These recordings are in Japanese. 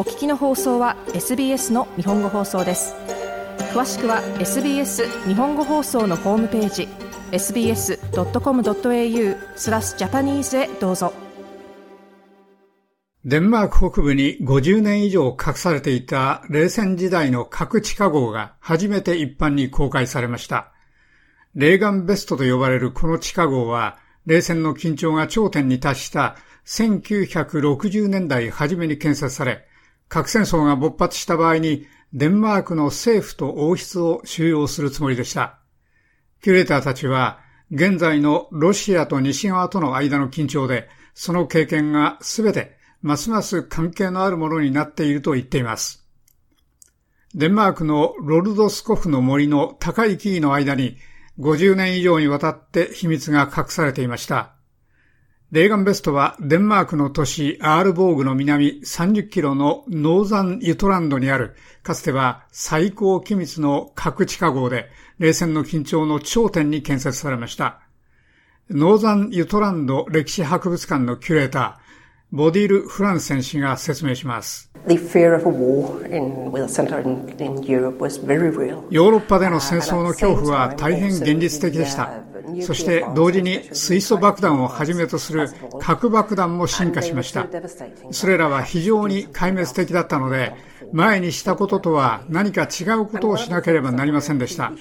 お聞きの放送は SBS の日本語放送です詳しくは SBS 日本語放送のホームページ sbs.com.au スラスジャパニーズへどうぞデンマーク北部に50年以上隠されていた冷戦時代の核地下壕が初めて一般に公開されました。レーガンベストと呼ばれるこの地下壕は、冷戦の緊張が頂点に達した1960年代初めに建設され、核戦争が勃発した場合にデンマークの政府と王室を収容するつもりでした。キュレーターたちは、現在のロシアと西側との間の緊張で、その経験がすべてますます関係のあるものになっていると言っています。デンマークのロルドスコフの森の高い木々の間に50年以上にわたって秘密が隠されていました。レーガンベストはデンマークの都市アールボーグの南30キロのノーザンユトランドにある、かつては最高機密の核地下壕で、冷戦の緊張の頂点に建設されました。ノーザンユトランド歴史博物館のキュレーター、ボディル・フランセン氏が説明します。ヨーロッパでの戦争の恐怖は大変現実的でした。そして同時に水素爆弾をはじめとする核爆弾も進化しました。それらは非常に壊滅的だったので、前にしたこととは何か違うことをしなければなりませんでした。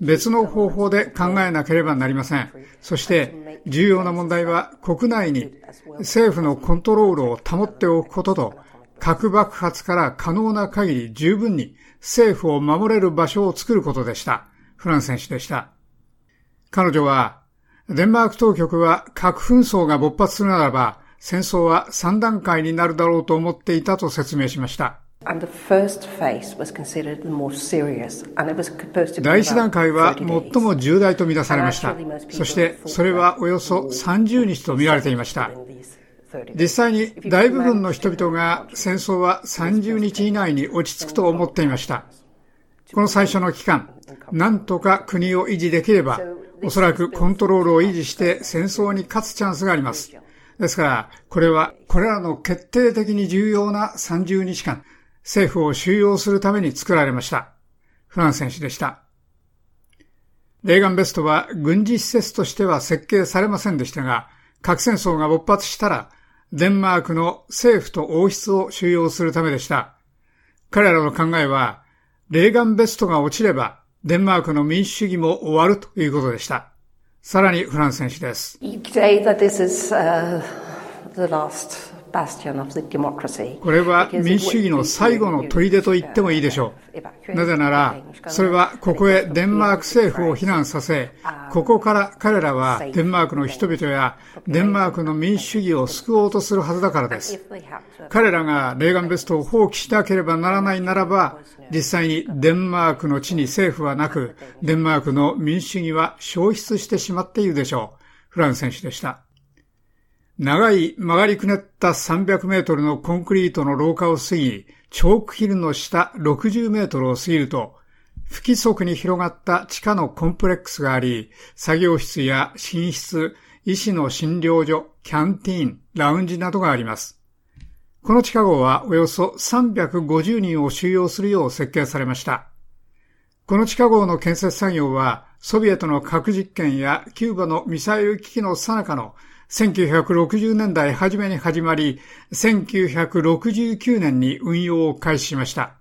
別の方法で考えなければなりません。そして重要な問題は国内に政府のコントロールを保っておくことと核爆発から可能な限り十分に政府を守れる場所を作ることでした。フラン選手でした。彼女は、デンマーク当局は核紛争が勃発するならば、戦争は3段階になるだろうと思っていたと説明しました。第一段階は最も重大とみなされました。そしてそれはおよそ30日と見られていました。実際に大部分の人々が戦争は30日以内に落ち着くと思っていました。この最初の期間、なんとか国を維持できれば、おそらくコントロールを維持して戦争に勝つチャンスがあります。ですから、これはこれらの決定的に重要な30日間、政府を収容するために作られました。フラン選手でした。レーガンベストは軍事施設としては設計されませんでしたが、核戦争が勃発したら、デンマークの政府と王室を収容するためでした。彼らの考えは、レーガンベストが落ちれば、デンマークの民主主義も終わるということでした。さらにフランス選手です。これは民主主義の最後の砦と言ってもいいでしょう。なぜなら、それはここへデンマーク政府を避難させ、ここから彼らはデンマークの人々やデンマークの民主主義を救おうとするはずだからです。彼らがレーガンベストを放棄しなければならないならば、実際にデンマークの地に政府はなく、デンマークの民主主義は消失してしまっているでしょう。フランス選手でした。長い曲がりくねった300メートルのコンクリートの廊下を過ぎ、チョークヒルの下60メートルを過ぎると、不規則に広がった地下のコンプレックスがあり、作業室や寝室、医師の診療所、キャンティーン、ラウンジなどがあります。この地下壕はおよそ350人を収容するよう設計されました。この地下壕の建設作業は、ソビエトの核実験やキューバのミサイル危機の最中の1960年代初めに始まり、1969年に運用を開始しました。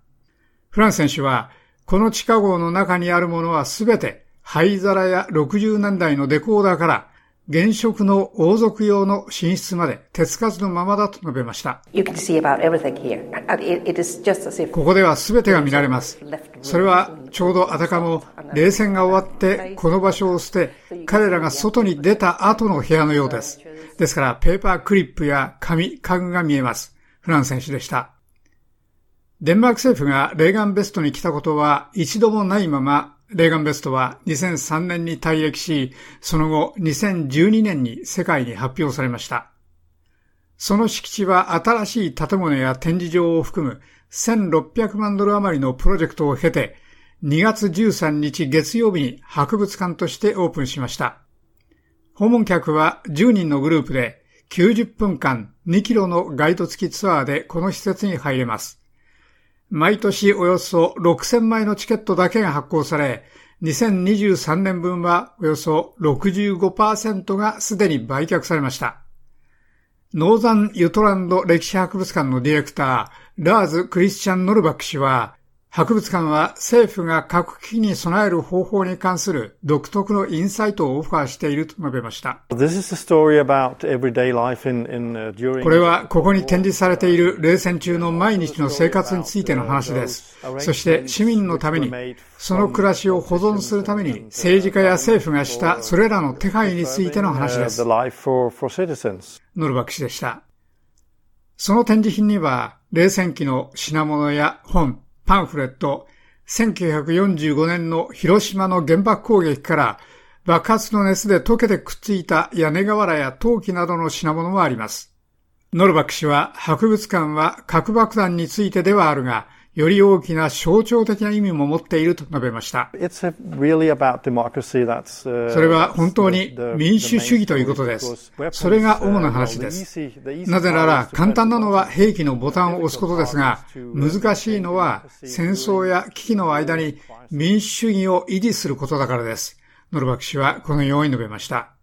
フランス選手は、この地下壕の中にあるものはすべて灰皿や60年代のデコーダーから現職の王族用の寝室まで手つかずのままだと述べました。ここでは全てが見られます。それはちょうどあたかも冷戦が終わってこの場所を捨て彼らが外に出た後の部屋のようです。ですからペーパークリップや紙、家具が見えます。フラン選手でした。デンマーク政府がレーガンベストに来たことは一度もないままレーガンベストは2003年に退役し、その後2012年に世界に発表されました。その敷地は新しい建物や展示場を含む1600万ドル余りのプロジェクトを経て、2月13日月曜日に博物館としてオープンしました。訪問客は10人のグループで、90分間2キロのガイド付きツアーでこの施設に入れます。毎年およそ6000枚のチケットだけが発行され、2023年分はおよそ65%がすでに売却されました。ノーザン・ユトランド歴史博物館のディレクター、ラーズ・クリスチャン・ノルバック氏は、博物館は政府が核危機に備える方法に関する独特のインサイトをオファーしていると述べました。これはここに展示されている冷戦中の毎日の生活についての話です。そして市民のために、その暮らしを保存するために政治家や政府がしたそれらの手配についての話です。ノルバク氏でした。その展示品には、冷戦期の品物や本、パンフレット、1945年の広島の原爆攻撃から爆発の熱で溶けてくっついた屋根瓦や陶器などの品物もあります。ノルバック氏は博物館は核爆弾についてではあるが、より大きな象徴的な意味も持っていると述べました。それは本当に民主主義ということです。それが主な話です。なぜなら簡単なのは兵器のボタンを押すことですが、難しいのは戦争や危機の間に民主主義を維持することだからです。ノルバク氏はこのように述べました。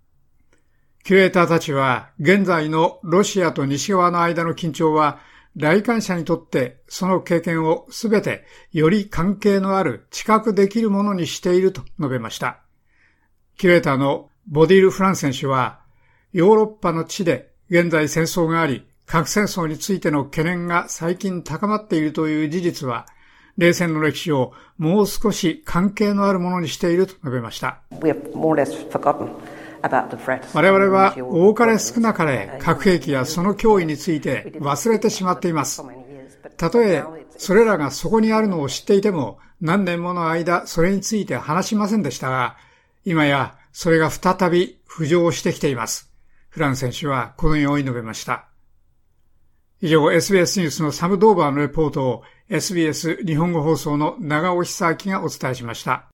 キュレーターたちは現在のロシアと西側の間の緊張は来館者にとってその経験をすべてより関係のある知覚できるものにしていると述べました。キュレーターのボディル・フランセン氏は、ヨーロッパの地で現在戦争があり、核戦争についての懸念が最近高まっているという事実は、冷戦の歴史をもう少し関係のあるものにしていると述べました。我々は多かれ少なかれ核兵器やその脅威について忘れてしまっています。たとえそれらがそこにあるのを知っていても何年もの間それについて話しませんでしたが、今やそれが再び浮上してきています。フラン選手はこのように述べました。以上、SBS ニュースのサム・ドーバーのレポートを SBS 日本語放送の長尾久明がお伝えしました。